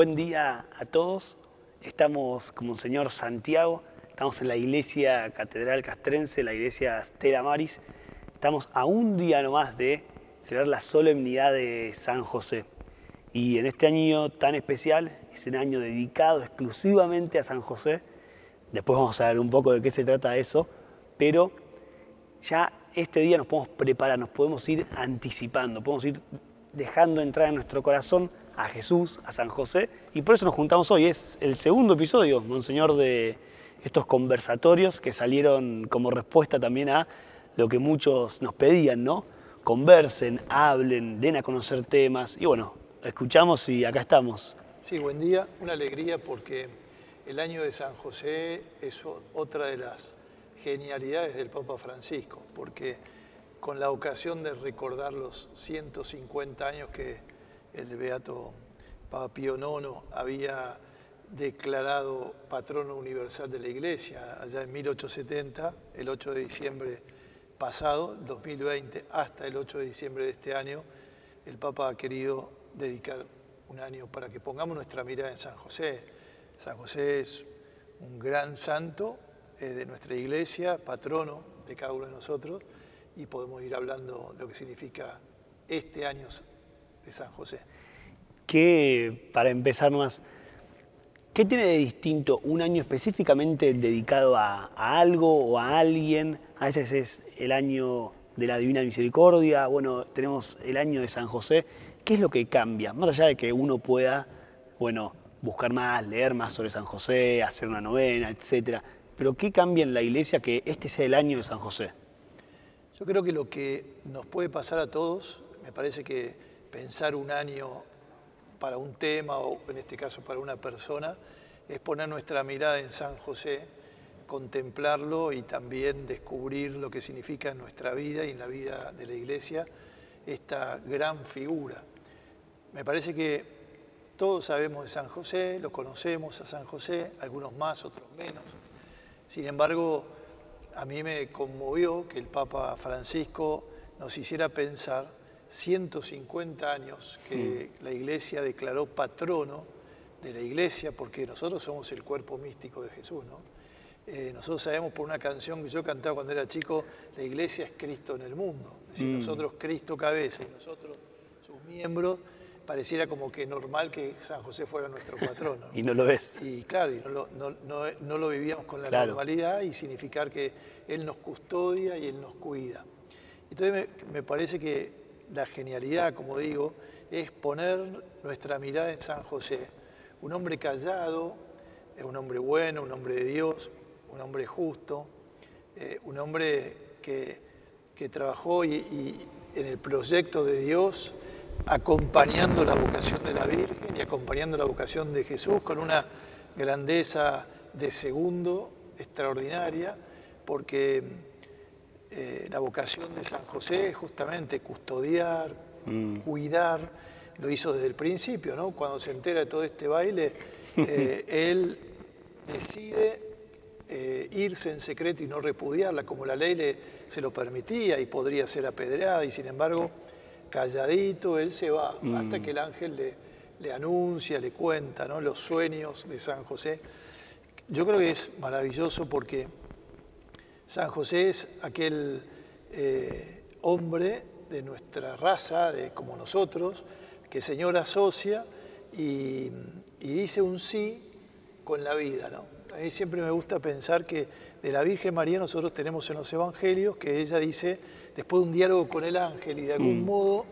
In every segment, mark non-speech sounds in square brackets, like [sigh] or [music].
Buen día a todos. Estamos como señor Santiago, estamos en la iglesia Catedral Castrense, la iglesia Stella Maris. Estamos a un día nomás de celebrar la solemnidad de San José. Y en este año tan especial, es un año dedicado exclusivamente a San José. Después vamos a ver un poco de qué se trata eso, pero ya este día nos podemos preparar, nos podemos ir anticipando, podemos ir dejando entrar en nuestro corazón a Jesús, a San José, y por eso nos juntamos hoy. Es el segundo episodio, Monseñor, de estos conversatorios que salieron como respuesta también a lo que muchos nos pedían, ¿no? Conversen, hablen, den a conocer temas, y bueno, escuchamos y acá estamos. Sí, buen día, una alegría porque el año de San José es otra de las genialidades del Papa Francisco, porque con la ocasión de recordar los 150 años que el beato Papa Pío IX había declarado patrono universal de la Iglesia allá en 1870, el 8 de diciembre pasado, 2020, hasta el 8 de diciembre de este año, el Papa ha querido dedicar un año para que pongamos nuestra mirada en San José. San José es un gran santo de nuestra iglesia, patrono de cada uno de nosotros, y podemos ir hablando lo que significa este año de San José. ¿Qué, para empezar más, qué tiene de distinto un año específicamente dedicado a, algo o a alguien? A veces es el año de la Divina Misericordia, bueno, tenemos el año de San José. ¿Qué es lo que cambia? Más allá de que uno pueda, bueno, buscar más, leer más sobre San José, hacer una novena, etcétera. Pero ¿qué cambia en la iglesia que este sea el año de San José? Yo creo que lo que nos puede pasar a todos, me parece que pensar un año para un tema o en este caso para una persona es poner nuestra mirada en San José, contemplarlo y también descubrir lo que significa en nuestra vida y en la vida de la iglesia esta gran figura. Me parece que todos sabemos de San José, lo conocemos a San José, algunos más, otros menos. Sin embargo, a mí me conmovió que el Papa Francisco nos hiciera pensar 150 años que la iglesia declaró patrono de la iglesia, porque nosotros somos el cuerpo místico de Jesús, ¿no? Eh, nosotros sabemos por una canción que yo cantaba cuando era chico, la iglesia es Cristo en el mundo. Es decir, mm. nosotros Cristo cabeza y nosotros sus miembros, pareciera como que normal que San José fuera nuestro patrono. [laughs] y no lo ves. Y claro, y no, lo, vivíamos con la normalidad y significar que Él nos custodia y Él nos cuida. Entonces me parece que la genialidad, como digo, es poner nuestra mirada en San José. Un hombre callado, un hombre bueno, un hombre de Dios, un hombre justo, eh, un hombre que, trabajó y, en el proyecto de Dios acompañando la vocación de la Virgen y acompañando la vocación de Jesús con una grandeza de segundo extraordinaria, porque eh, la vocación de San José es justamente custodiar, mm. cuidar, lo hizo desde el principio, ¿no? Cuando se entera de todo este baile, [laughs] eh, él decide eh, irse en secreto y no repudiarla, como la ley le, se lo permitía y podría ser apedreada, y sin embargo, calladito, él se va, mm. hasta que el ángel le, le anuncia, le cuenta ¿no? los sueños de San José. Yo creo que es maravilloso porque San José es aquel eh, hombre de nuestra raza, de, como nosotros, que el Señor asocia y, dice un sí con la vida. ¿no? A mí siempre me gusta pensar que de la Virgen María nosotros tenemos en los Evangelios que ella dice, después de un diálogo con el ángel y de algún mm. modo,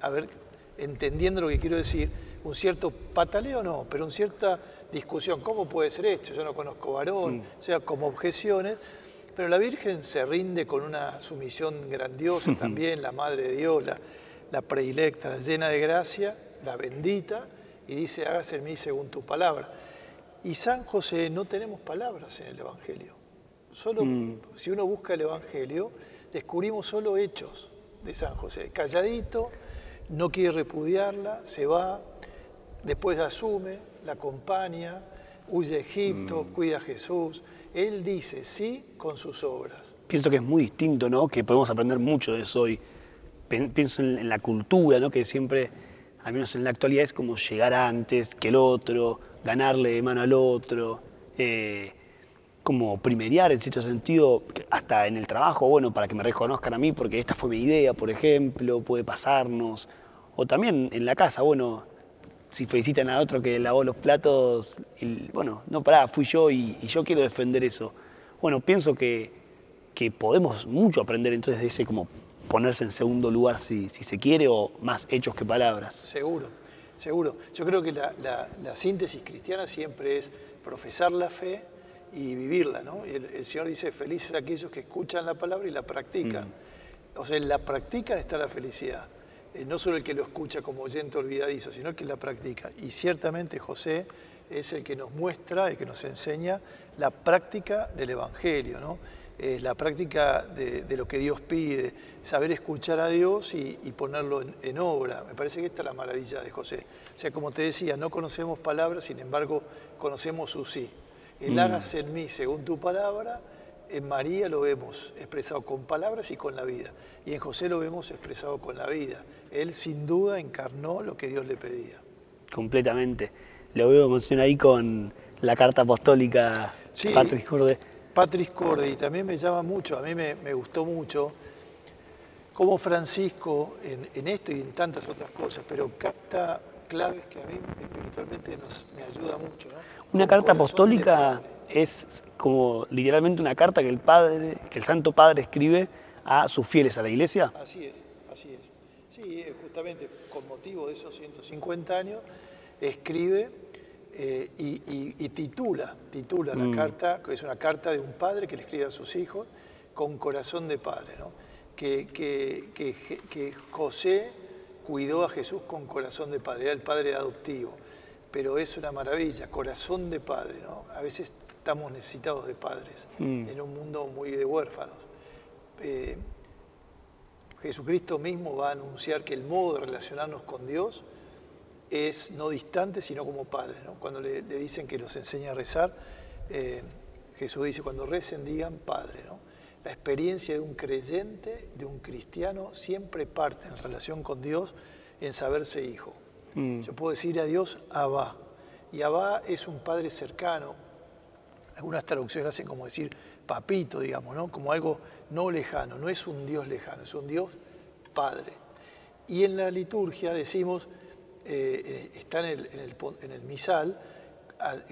a ver, entendiendo lo que quiero decir, un cierto pataleo no, pero una cierta discusión, ¿cómo puede ser esto? Yo no conozco varón, mm. o sea, como objeciones, pero la Virgen se rinde con una sumisión grandiosa también, la Madre de Dios, la, predilecta, la llena de gracia, la bendita, y dice, hágase en mí según tu palabra. Y San José no tenemos palabras en el Evangelio. Solo mm. si uno busca el Evangelio, descubrimos solo hechos de San José. Calladito, no quiere repudiarla, se va, después la asume, la acompaña, huye a Egipto, mm. cuida a Jesús. Él dice sí con sus obras. Pienso que es muy distinto, ¿no? Que podemos aprender mucho de eso hoy. Pienso en la cultura, ¿no? Que siempre, al menos en la actualidad, es como llegar antes que el otro, ganarle de mano al otro. Eh, como primeriar en cierto sentido, hasta en el trabajo, bueno, para que me reconozcan a mí, porque esta fue mi idea, por ejemplo, puede pasarnos. O también en la casa, bueno, si felicitan a otro que lavó los platos, bueno, no, pará, fui yo y, yo quiero defender eso. Bueno, pienso que, que, podemos mucho aprender entonces de ese como ponerse en segundo lugar si, si, se quiere o más hechos que palabras. Seguro, seguro. Yo creo que la, la, síntesis cristiana siempre es profesar la fe y vivirla, ¿no? Y el, Señor dice, felices aquellos que escuchan la palabra y la practican. Mm. O sea, en la práctica está la felicidad. Eh, no solo el que lo escucha como oyente olvidadizo, sino el que la practica. Y ciertamente José es el que nos muestra, el que nos enseña la práctica del Evangelio, ¿no? Eh, la práctica de, lo que Dios pide, saber escuchar a Dios y, ponerlo en, obra. Me parece que esta es la maravilla de José. O sea, como te decía, no conocemos palabras, sin embargo, conocemos su sí. El mm. en mí según tu palabra en María lo vemos expresado con palabras y con la vida. Y en José lo vemos expresado con la vida. Él sin duda encarnó lo que Dios le pedía. Completamente. Lo veo emocionado ahí con la carta apostólica sí, Patris Corde. Patris Corde, y también me llama mucho, a mí me, gustó mucho cómo Francisco, en, esto y en tantas otras cosas, pero capta claves que a mí espiritualmente nos, me ayuda mucho. Una carta apostólica es como literalmente una carta que el Padre, que el Santo Padre escribe a sus fieles a la iglesia. Así es, así es. Sí, eh, justamente con motivo de esos 150 años, escribe eh, y, titula, titula la mm. carta, que es una carta de un padre que le escribe a sus hijos con corazón de padre, ¿no? que, que, que José cuidó a Jesús con corazón de padre, era el padre adoptivo pero es una maravilla, corazón de padre, ¿no? A veces estamos necesitados de padres mm. en un mundo muy de huérfanos. Eh, Jesucristo mismo va a anunciar que el modo de relacionarnos con Dios es no distante, sino como padre. ¿no? Cuando le, dicen que los enseña a rezar, eh, Jesús dice, cuando recen digan Padre. ¿no? La experiencia de un creyente, de un cristiano, siempre parte en relación con Dios en saberse hijo. Mm. Yo puedo decir a Dios Abba. Y Abba es un padre cercano. Algunas traducciones hacen como decir papito, digamos, ¿no? Como algo no lejano. No es un Dios lejano, es un Dios padre. Y en la liturgia decimos, eh, está en el, en, el, misal,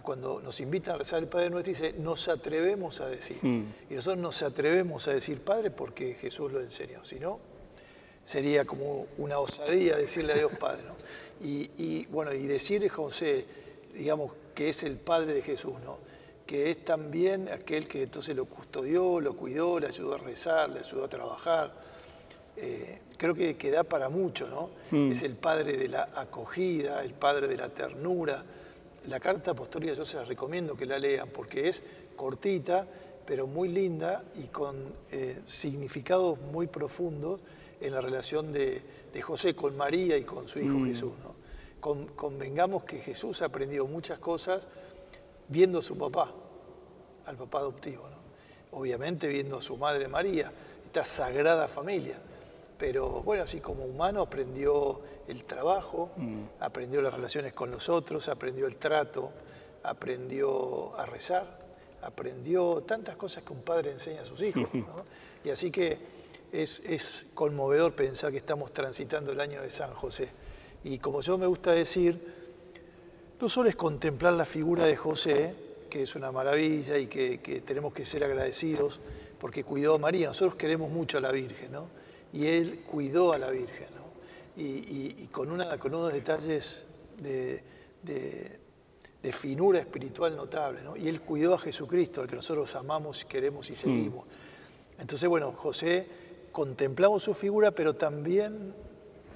cuando nos invitan a rezar el Padre Nuestro, dice, nos atrevemos a decir. Mm. Y nosotros nos atrevemos a decir Padre porque Jesús lo enseñó. Si no, sería como una osadía decirle a Dios Padre. ¿no? Y, bueno, y decir José, digamos, que es el padre de Jesús, ¿no? que es también aquel que entonces lo custodió, lo cuidó, le ayudó a rezar, le ayudó a trabajar. Eh, creo que, que, da para mucho, ¿no? Mm. Es el padre de la acogida, el padre de la ternura. La carta apostólica yo se la recomiendo que la lean porque es cortita, pero muy linda y con eh, significados muy profundos en la relación de, José con María y con su hijo mm. Jesús. convengamos que Jesús aprendió muchas cosas viendo a su papá, al papá adoptivo. Obviamente viendo a su madre María, esta sagrada familia. Pero bueno, así como humano aprendió el trabajo, mm. aprendió las relaciones con los otros, aprendió el trato, aprendió a rezar, aprendió tantas cosas que un padre enseña a sus hijos. [laughs] Y así que es, conmovedor pensar que estamos transitando el año de San José. Y como yo me gusta decir, no solo es contemplar la figura de José, que es una maravilla y que, tenemos que ser agradecidos porque cuidó a María. Nosotros queremos mucho a la Virgen, ¿no? Y él cuidó a la Virgen, ¿no? Y, con, una, con unos detalles de, finura espiritual notable, ¿no? Y él cuidó a Jesucristo, al que nosotros amamos, queremos y seguimos. Mm. Entonces, bueno, José contemplamos su figura, pero también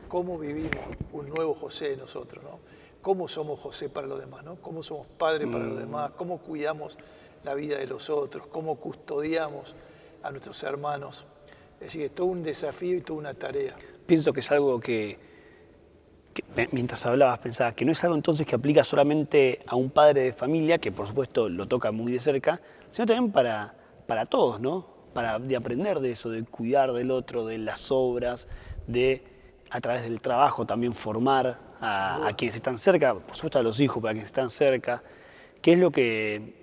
cómo vivimos un nuevo José de nosotros, ¿no? cómo somos José para los demás, ¿no? cómo somos padre para los mm. demás, cómo cuidamos la vida de los otros, cómo custodiamos a nuestros hermanos. Es decir, es todo un desafío y toda una tarea. Pienso que es algo que, mientras hablabas pensaba que no es algo entonces que aplica solamente a un padre de familia, que por supuesto lo toca muy de cerca, sino también para, para todos, ¿no? Para de aprender de eso, de cuidar del otro, de las obras, de a través del trabajo también formar a, quienes están cerca, por supuesto a los hijos, para quienes están cerca. ¿Qué es lo que,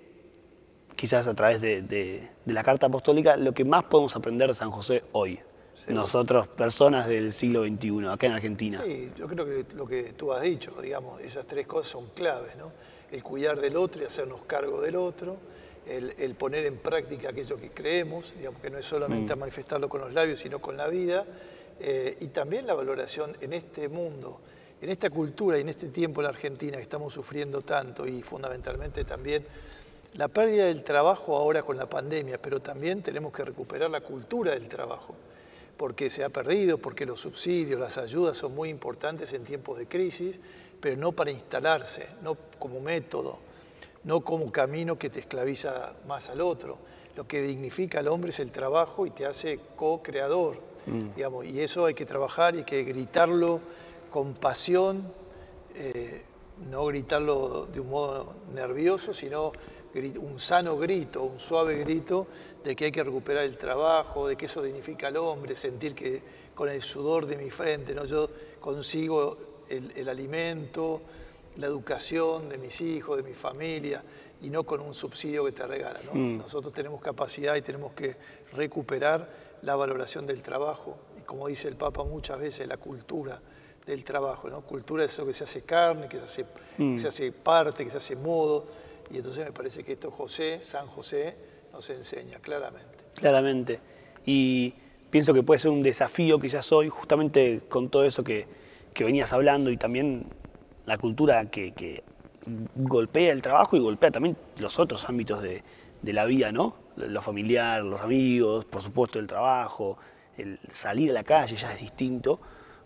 quizás a través de, la carta apostólica, lo que más podemos aprender de San José hoy? Nosotros, personas del siglo XXI, acá en Argentina. Sí, yo creo que lo que tú has dicho, digamos, esas tres cosas son claves, ¿no? El cuidar del otro y hacernos cargo del otro, el, poner en práctica aquello que creemos, digamos, que no es solamente mm. manifestarlo con los labios, sino con la vida, eh, y también la valoración en este mundo, en esta cultura y en este tiempo en la Argentina que estamos sufriendo tanto y fundamentalmente también la pérdida del trabajo ahora con la pandemia, pero también tenemos que recuperar la cultura del trabajo, porque se ha perdido, porque los subsidios, las ayudas son muy importantes en tiempos de crisis, pero no para instalarse, no como método, no como camino que te esclaviza más al otro. Lo que dignifica al hombre es el trabajo y te hace co-creador Mm. Digamos, y eso hay que trabajar y hay que gritarlo con pasión, eh, no gritarlo de un modo nervioso, sino un sano grito, un suave grito de que hay que recuperar el trabajo, de que eso dignifica al hombre, sentir que con el sudor de mi frente ¿no? yo consigo el, alimento, la educación de mis hijos, de mi familia, y no con un subsidio que te regala. Mm. Nosotros tenemos capacidad y tenemos que recuperar la valoración del trabajo y como dice el Papa muchas veces, la cultura del trabajo. ¿no? Cultura es eso que se hace carne, que se hace, mm. se hace parte, que se hace modo. Y entonces me parece que esto José, San José, nos enseña claramente. Claramente. Y pienso que puede ser un desafío que ya soy, justamente con todo eso que, que venías hablando y también la cultura que, golpea el trabajo y golpea también los otros ámbitos de, de la vida, ¿no? lo familiar, los amigos, por supuesto el trabajo, el salir a la calle ya es distinto.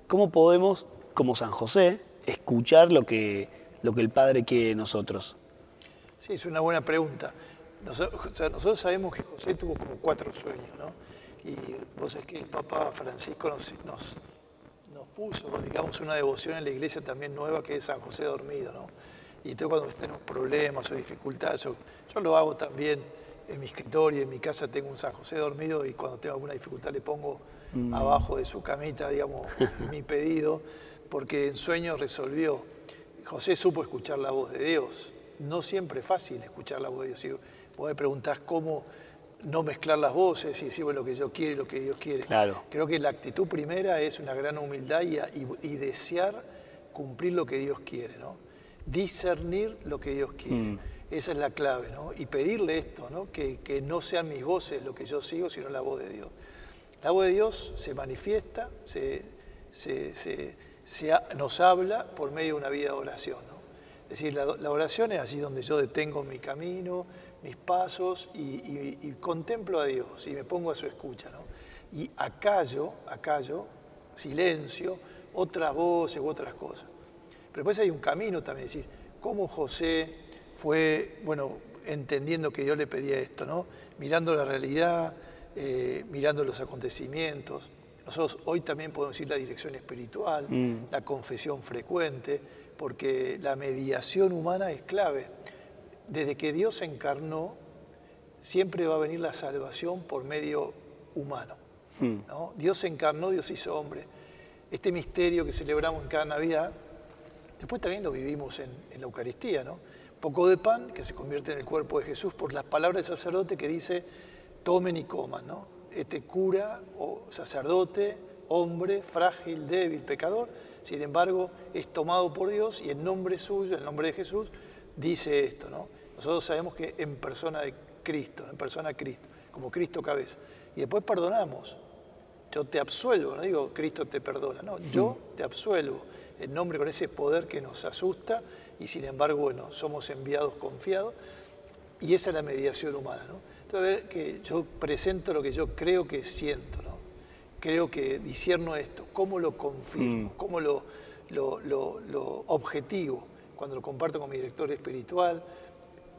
¿Cómo podemos, como San José, escuchar lo que, lo que el Padre quiere de nosotros? Sí, es una buena pregunta. Nosotros, sabemos que José tuvo como cuatro sueños, ¿no? Y vos sabés que el Papa Francisco nos, nos, puso, digamos, una devoción en la iglesia también nueva que es San José dormido, ¿no? Y entonces cuando tenemos problemas o dificultades, yo, yo lo hago también en mi escritorio, en mi casa tengo un San José dormido y cuando tengo alguna dificultad le pongo mm. abajo de su camita, digamos, [laughs] mi pedido, porque en sueños resolvió. José supo escuchar la voz de Dios. No siempre es fácil escuchar la voz de Dios. Si vos me preguntás cómo no mezclar las voces y decir lo que yo quiero y lo que Dios quiere. Claro. Creo que la actitud primera es una gran humildad y, y, desear cumplir lo que Dios quiere, ¿no? Discernir lo que Dios quiere. Mm. Esa es la clave, ¿no? Y pedirle esto, ¿no? Que, no sean mis voces lo que yo sigo, sino la voz de Dios. La voz de Dios se manifiesta, se, nos habla por medio de una vida de oración, ¿no? Es decir, la, oración es así donde yo detengo mi camino, mis pasos y, contemplo a Dios y me pongo a su escucha, ¿no? Y acallo, acallo, silencio, otras voces u otras cosas. Pero después hay un camino también, es decir, cómo José fue, bueno, entendiendo que yo le pedía esto, ¿no? Mirando la realidad, eh, mirando los acontecimientos. Nosotros hoy también podemos decir la dirección espiritual, mm. la confesión frecuente, porque la mediación humana es clave. Desde que Dios se encarnó, siempre va a venir la salvación por medio humano. Mm. ¿no? Dios se encarnó, Dios hizo hombre. Este misterio que celebramos en cada Navidad, después también lo vivimos en, en la Eucaristía, ¿no? poco de pan que se convierte en el cuerpo de Jesús por las palabras del sacerdote que dice, tomen y coman, ¿no? Este cura o sacerdote, hombre, frágil, débil, pecador, sin embargo, es tomado por Dios y en nombre suyo, en nombre de Jesús, dice esto, ¿no? Nosotros sabemos que en persona de Cristo, en persona de Cristo, como Cristo cabeza. Y después perdonamos. Yo te absuelvo, no digo Cristo te perdona, no, yo te absuelvo en nombre con ese poder que nos asusta y sin embargo, bueno, somos enviados confiados y esa es la mediación humana, ¿no? Entonces, a ver, que yo presento lo que yo creo que siento, ¿no? Creo que disierno esto, ¿cómo lo confirmo? Mm. ¿Cómo lo, lo, lo, objetivo? cuando lo comparto con mi director espiritual,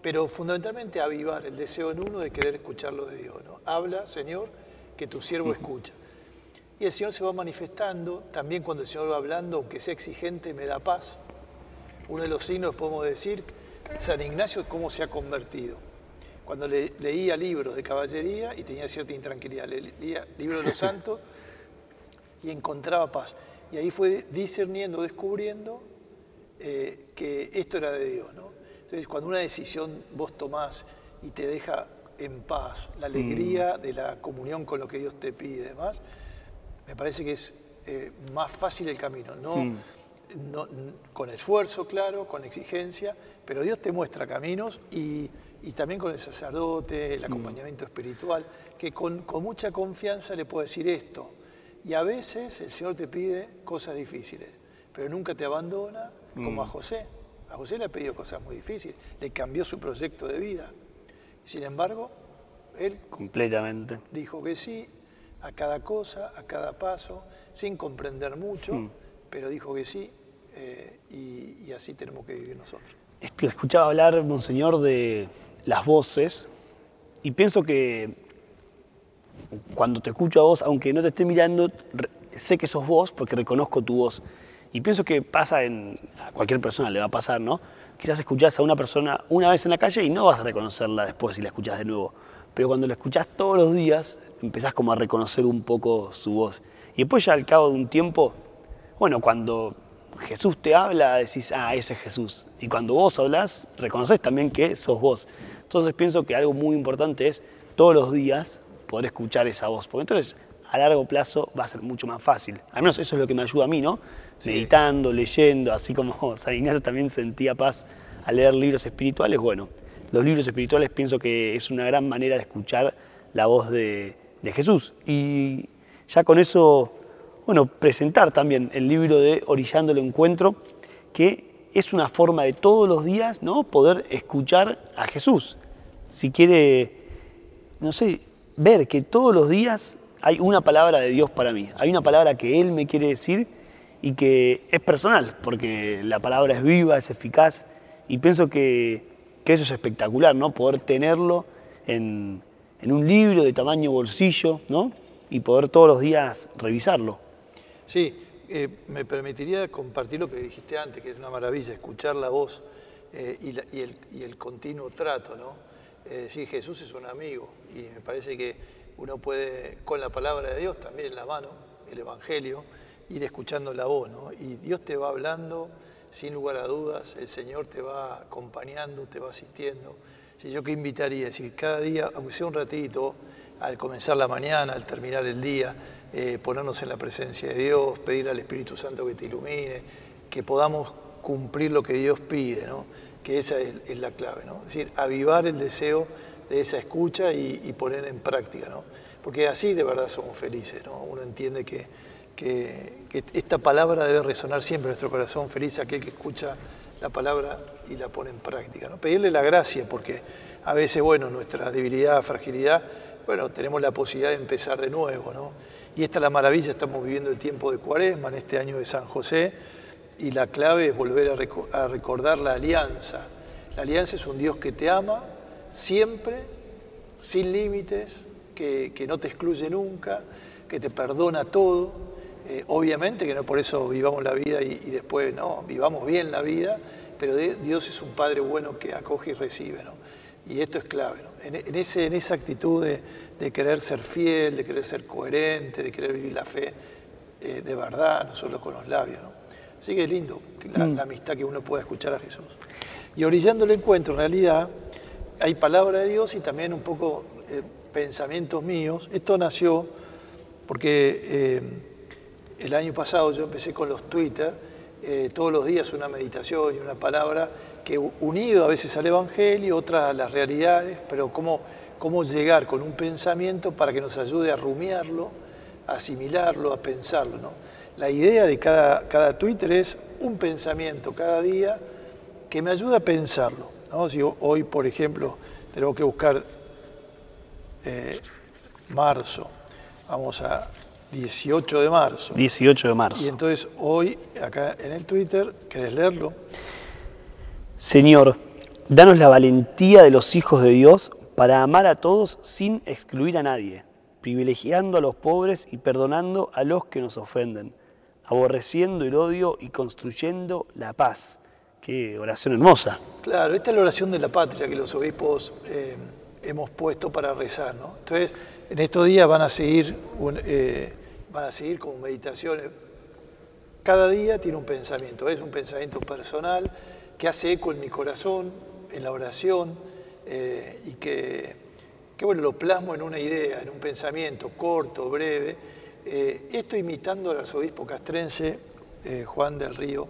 pero fundamentalmente avivar el deseo en uno de querer escuchar lo de Dios. ¿no? Habla, Señor, que tu siervo escucha. Y el Señor se va manifestando, también cuando el Señor va hablando, aunque sea exigente, me da paz. Uno de los signos, podemos decir, San Ignacio, cómo se ha convertido. Cuando leía libros de caballería y tenía cierta intranquilidad, leía libros de los [laughs] santos y encontraba paz. Y ahí fue discerniendo, descubriendo eh, que esto era de Dios. ¿no? Entonces, cuando una decisión vos tomás y te deja en paz, la alegría mm. de la comunión con lo que Dios te pide y demás, me parece que es eh, más fácil el camino. No, mm. no, con esfuerzo, claro, con exigencia, pero Dios te muestra caminos y, y también con el sacerdote, el mm. acompañamiento espiritual, que con, con mucha confianza le puede decir esto. Y a veces el Señor te pide cosas difíciles, pero nunca te abandona, como a José. A José le ha pedido cosas muy difíciles, le cambió su proyecto de vida. Sin embargo, él completamente dijo que sí a cada cosa, a cada paso, sin comprender mucho, hmm. pero dijo que sí eh, y, así tenemos que vivir nosotros. Escuchaba hablar, Monseñor, de las voces y pienso que cuando te escucho a vos, aunque no te esté mirando, sé que sos vos porque reconozco tu voz. Y pienso que pasa en, a cualquier persona le va a pasar, ¿no? Quizás escuchás a una persona una vez en la calle y no vas a reconocerla después si la escuchás de nuevo. Pero cuando la escuchás todos los días, empezás como a reconocer un poco su voz. Y después ya al cabo de un tiempo, bueno, cuando Jesús te habla, decís, ah, ese es Jesús. Y cuando vos hablás, reconoces también que sos vos. Entonces pienso que algo muy importante es todos los días poder escuchar esa voz. Porque entonces a largo plazo va a ser mucho más fácil. Al menos eso es lo que me ayuda a mí, ¿no? Meditando, leyendo, así como [laughs] San Ignacio también sentía paz al leer libros espirituales. Bueno, los libros espirituales pienso que es una gran manera de escuchar la voz de, Jesús. Y ya con eso, bueno, presentar también el libro de Orillando el Encuentro, que es una forma de todos los días, ¿no? Poder escuchar a Jesús. Si quiere, no sé, ver que todos los días hay una palabra de Dios para mí, hay una palabra que Él me quiere decir y que es personal, porque la palabra es viva, es eficaz, y pienso que, eso es espectacular, ¿no? Poder tenerlo en, un libro de tamaño bolsillo, ¿no? Y poder todos los días revisarlo. Sí, eh, me permitiría compartir lo que dijiste antes, que es una maravilla, escuchar la voz eh, y, el, continuo trato, ¿no? Eh, sí, Jesús es un amigo y me parece que uno puede, con la palabra de Dios también en la mano, el Evangelio, ir escuchando la voz, ¿no? Y Dios te va hablando sin lugar a dudas, el Señor te va acompañando, te va asistiendo. Si yo qué invitaría, decir, cada día, aunque sea un ratito, al comenzar la mañana, al terminar el día, eh, ponernos en la presencia de Dios, pedir al Espíritu Santo que te ilumine, que podamos cumplir lo que Dios pide, ¿no? que esa es, la clave, ¿no? es decir, avivar el deseo de esa escucha y, poner en práctica, ¿no? Porque así de verdad somos felices, ¿no? Uno entiende que, que, esta palabra debe resonar siempre en nuestro corazón, feliz aquel que escucha la palabra y la pone en práctica, ¿no? Pedirle la gracia, porque a veces, bueno, nuestra debilidad, fragilidad, bueno, tenemos la posibilidad de empezar de nuevo, ¿no? Y esta es la maravilla, estamos viviendo el tiempo de Cuaresma, en este año de San José, y la clave es volver a recordar la alianza. La alianza es un Dios que te ama, siempre, sin límites, que, no te excluye nunca, que te perdona todo. Eh, obviamente que no por eso vivamos la vida y, después no, vivamos bien la vida, pero Dios es un Padre bueno que acoge y recibe. ¿no? Y esto es clave, en, ese, en esa actitud de, querer ser fiel, de querer ser coherente, de querer vivir la fe eh, de verdad, no solo con los labios. ¿no? Así que es lindo la, mm. la amistad que uno pueda escuchar a Jesús. Y orillando el encuentro, en realidad, hay palabra de Dios y también un poco eh, pensamientos míos. Esto nació porque el año pasado yo empecé con los Twitter, eh, todos los días una meditación y una palabra que unido a veces al Evangelio, otras a las realidades, pero cómo, cómo llegar con un pensamiento para que nos ayude a rumiarlo, a asimilarlo, a pensarlo. ¿no? La idea de cada, cada Twitter es un pensamiento cada día que me ayude a pensarlo. Si hoy, por ejemplo, tenemos que buscar eh, marzo, vamos a 18 de marzo. 18 de marzo. Y entonces hoy, acá en el Twitter, ¿querés leerlo? Señor, danos la valentía de los hijos de Dios para amar a todos sin excluir a nadie, privilegiando a los pobres y perdonando a los que nos ofenden, aborreciendo el odio y construyendo la paz. Qué oración hermosa. Claro, esta es la oración de la patria que los obispos eh, hemos puesto para rezar. ¿no? Entonces, en estos días van a seguir, eh, van a seguir como meditaciones. Cada día tiene un pensamiento, es un pensamiento personal que hace eco en mi corazón, en la oración, eh, y que, bueno, lo plasmo en una idea, en un pensamiento corto, breve. Eh, esto imitando al arzobispo castrense Juan del Río,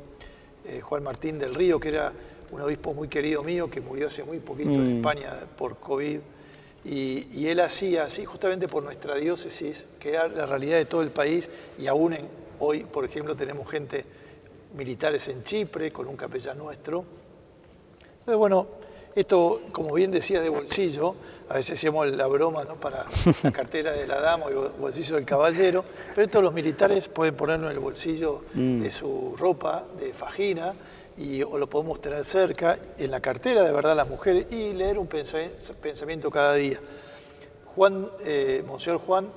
Juan Martín del Río, que era un obispo muy querido mío, que murió hace muy poquito en mm. España por COVID. Y, y, él hacía así justamente por nuestra diócesis, que era la realidad de todo el país, y aún en, hoy, por ejemplo, tenemos gente militares en Chipre, con un capellán nuestro. Entonces, bueno, esto, como bien decía, de bolsillo, a veces hacemos la broma ¿no? para la cartera de la dama y el bolsillo del caballero, pero esto los militares pueden ponerlo en el bolsillo mm. de su ropa, de fajina, y, o lo podemos tener cerca, en la cartera de verdad las mujeres, y leer un pensamiento cada día. Juan, eh, Monseñor Juan,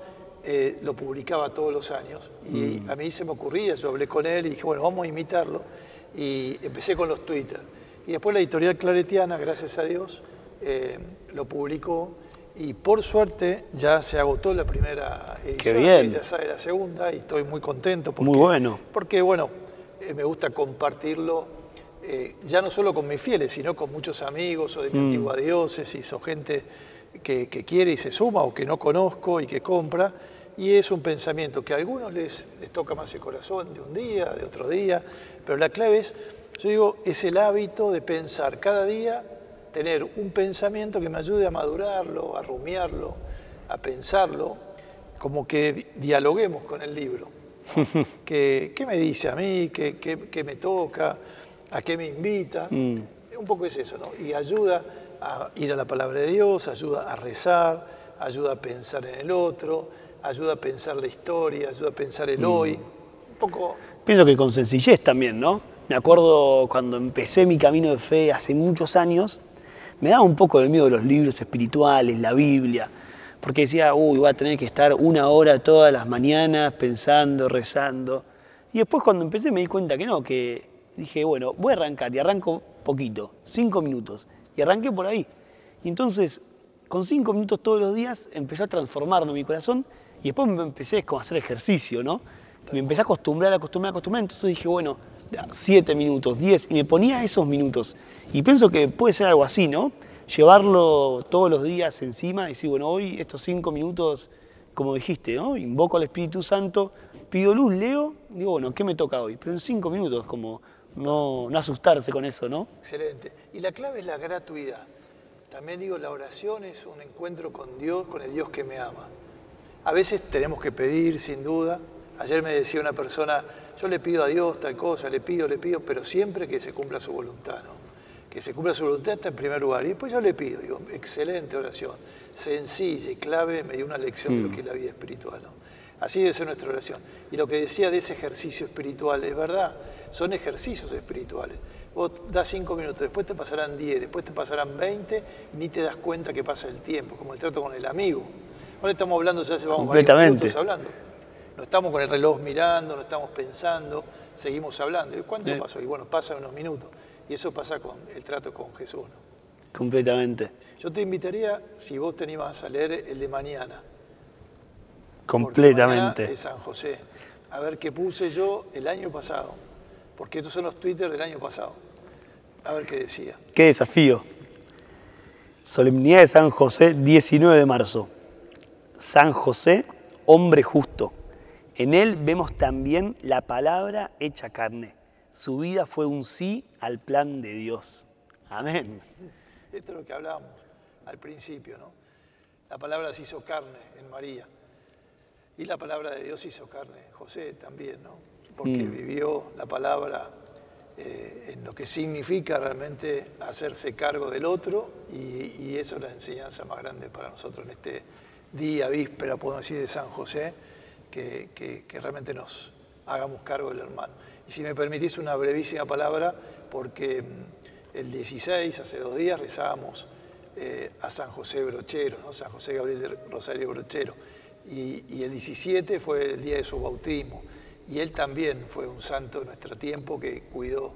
eh, lo publicaba todos los años y mm. a mí se me ocurría, yo hablé con él y dije, bueno, vamos a imitarlo y empecé con los Twitter. Y después la editorial Claretiana, gracias a Dios, eh, lo publicó y por suerte ya se agotó la primera edición, ya sale la segunda y estoy muy contento. Porque, muy bueno. Porque, bueno, eh, me gusta compartirlo ya no solo con mis fieles, sino con muchos amigos o de mi mm. antigua diócesis o gente que, quiere y se suma o que no conozco y que compra. Y es un pensamiento que a algunos les, les toca más el corazón de un día, de otro día, pero la clave es, yo digo, es el hábito de pensar cada día, tener un pensamiento que me ayude a madurarlo, a rumiarlo, a pensarlo, como que dialoguemos con el libro. [laughs] ¿Qué, me dice a mí? ¿Qué, qué, me toca? ¿A qué me invita? Mm. Un poco es eso, ¿no? Y ayuda a ir a la palabra de Dios, ayuda a rezar, ayuda a pensar en el otro, ayuda a pensar la historia, ayuda a pensar el mm. hoy. Un poco... Pienso que con sencillez también, ¿no? Me acuerdo cuando empecé mi camino de fe hace muchos años, me daba un poco de miedo los libros espirituales, la Biblia, porque decía, uy, voy a tener que estar una hora todas las mañanas pensando, rezando. Y después cuando empecé me di cuenta que no, que dije, bueno, voy a arrancar y arranco poquito, cinco minutos. Y arranqué por ahí. Y entonces, con cinco minutos todos los días, empezó a transformarme mi corazón y después me empecé como a hacer ejercicio, ¿no? Me empecé a acostumbrar, a acostumbrar, a acostumbrar. Entonces dije, bueno, siete minutos, diez, y me ponía esos minutos. Y pienso que puede ser algo así, ¿no? Llevarlo todos los días encima y decir, bueno, hoy estos cinco minutos, como dijiste, ¿no? Invoco al Espíritu Santo, pido luz, leo, digo, bueno, ¿qué me toca hoy? Pero en cinco minutos, como no, no asustarse con eso, ¿no? Excelente. Y la clave es la gratuidad. También digo, la oración es un encuentro con Dios, con el Dios que me ama. A veces tenemos que pedir, sin duda. Ayer me decía una persona, yo le pido a Dios tal cosa, le pido, le pido, pero siempre que se cumpla su voluntad, ¿no? Que se cumpla su voluntad está en primer lugar. Y después yo le pido, digo, excelente oración, sencilla y clave, me dio una lección de lo mm. que es la vida espiritual, ¿no? Así debe ser nuestra oración. Y lo que decía de ese ejercicio espiritual, es verdad, son ejercicios espirituales. Vos das cinco minutos, después te pasarán diez, después te pasarán veinte, ni te das cuenta que pasa el tiempo, como el trato con el amigo. Ahora estamos hablando, ya se vamos varios minutos hablando. No estamos con el reloj mirando, no estamos pensando, seguimos hablando. ¿Y cuánto pasó? Y bueno, pasan unos minutos. Y eso pasa con el trato con Jesús. Completamente. Yo te invitaría, si vos te a leer el de mañana. Completamente. de San José. A ver qué puse yo el año pasado porque estos son los Twitter del año pasado. A ver qué decía. Qué desafío. Solemnidad de San José, 19 de marzo. San José, hombre justo. En él vemos también la palabra hecha carne. Su vida fue un sí al plan de Dios. Amén. [laughs] Esto es lo que hablábamos al principio, ¿no? La palabra se hizo carne en María. Y la palabra de Dios hizo carne en José también, ¿no? Porque mm. vivió la palabra eh, en lo que significa realmente hacerse cargo del otro y, eso es la enseñanza más grande para nosotros en este día, víspera, podemos decir, de San José, que, realmente nos hagamos cargo del hermano. Y si me permitís una brevísima palabra, porque mm, el 16, hace dos días, rezábamos eh, a San José Brochero, ¿no? San José Gabriel Rosario Brochero. Y, el 17 fue el día de su bautismo. Y él también fue un santo de nuestro tiempo que cuidó,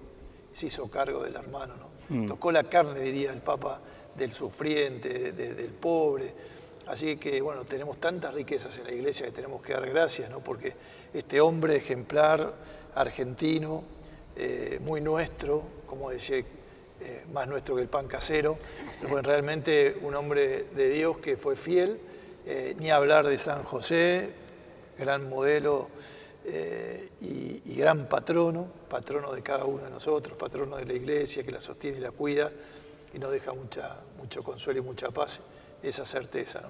se hizo cargo del hermano. ¿no? Mm. Tocó la carne, diría el Papa, del sufriente, del pobre. Así que, bueno, tenemos tantas riquezas en la iglesia que tenemos que dar gracias, ¿no? porque este hombre ejemplar, argentino, eh, muy nuestro, como decía, eh, más nuestro que el pan casero, fue realmente un hombre de Dios que fue fiel, eh, ni hablar de San José, gran modelo y, y, gran patrono, patrono de cada uno de nosotros, patrono de la iglesia que la sostiene y la cuida y nos deja mucha, mucho consuelo y mucha paz, esa certeza. ¿no?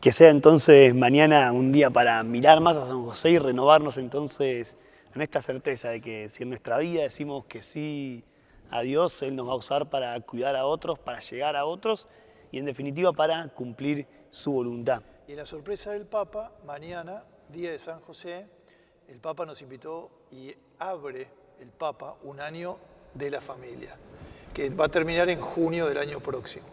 Que sea entonces mañana un día para mirar más a San José y renovarnos entonces en esta certeza de que si en nuestra vida decimos que sí a Dios, Él nos va a usar para cuidar a otros, para llegar a otros y en definitiva para cumplir su voluntad. Y la sorpresa del Papa, mañana, día de San José, el Papa nos invitó y abre el Papa un año de la familia, que va a terminar en junio del año próximo.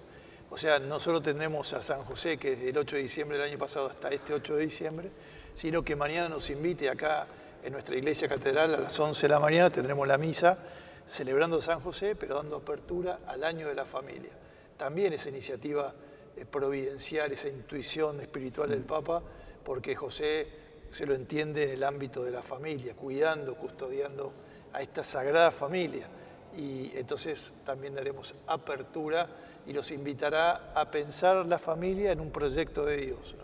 O sea, no solo tendremos a San José, que desde el 8 de diciembre del año pasado hasta este 8 de diciembre, sino que mañana nos invite acá en nuestra iglesia catedral a las 11 de la mañana, tendremos la misa celebrando San José, pero dando apertura al año de la familia. También esa iniciativa eh, providencial, esa intuición espiritual del Papa, porque José se lo entiende en el ámbito de la familia, cuidando, custodiando a esta sagrada familia. Y entonces también daremos apertura y los invitará a pensar la familia en un proyecto de Dios,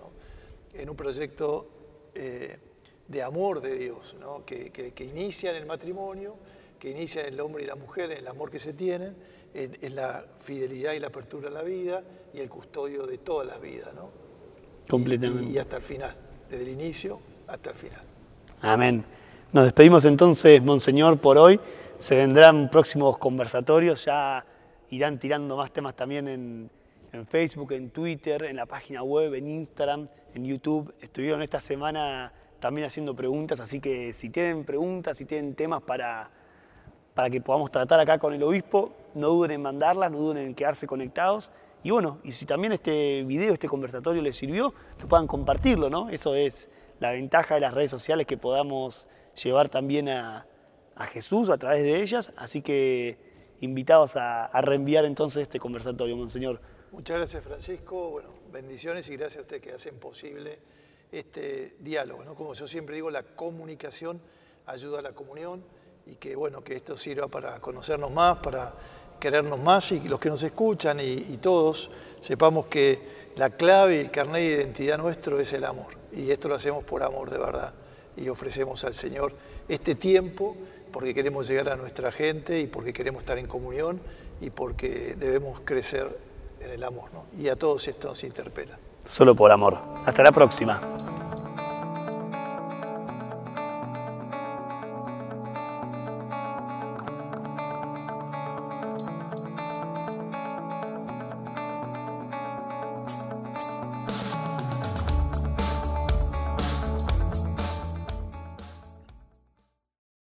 en un proyecto eh, de amor de Dios, que, que, inicia en el matrimonio, que inicia en el hombre y la mujer, en el amor que se tienen, en, la fidelidad y la apertura a la vida y el custodio de todas las vidas. ¿no? Completamente. Y, hasta el final, desde el inicio hasta el final. Amén. Nos despedimos entonces, Monseñor, por hoy. Se vendrán próximos conversatorios, ya irán tirando más temas también en, Facebook, en Twitter, en la página web, en Instagram, en YouTube. Estuvieron esta semana también haciendo preguntas, así que si tienen preguntas, si tienen temas para, para que podamos tratar acá con el obispo, no duden en mandarlas, no duden en quedarse conectados. Y bueno, y si también este video, este conversatorio les sirvió, que puedan compartirlo, ¿no? Eso es la ventaja de las redes sociales, que podamos llevar también a, Jesús a través de ellas. Así que invitados a, reenviar entonces este conversatorio, Monseñor. Muchas gracias, Francisco. Bueno, bendiciones y gracias a ustedes que hacen posible este diálogo. ¿no? Como yo siempre digo, la comunicación ayuda a la comunión y que, bueno, que esto sirva para conocernos más, para querernos más y que los que nos escuchan y, todos sepamos que la clave y el carnet de identidad nuestro es el amor. Y esto lo hacemos por amor de verdad. Y ofrecemos al Señor este tiempo porque queremos llegar a nuestra gente y porque queremos estar en comunión y porque debemos crecer en el amor. ¿no? Y a todos esto nos interpela. Solo por amor. Hasta la próxima.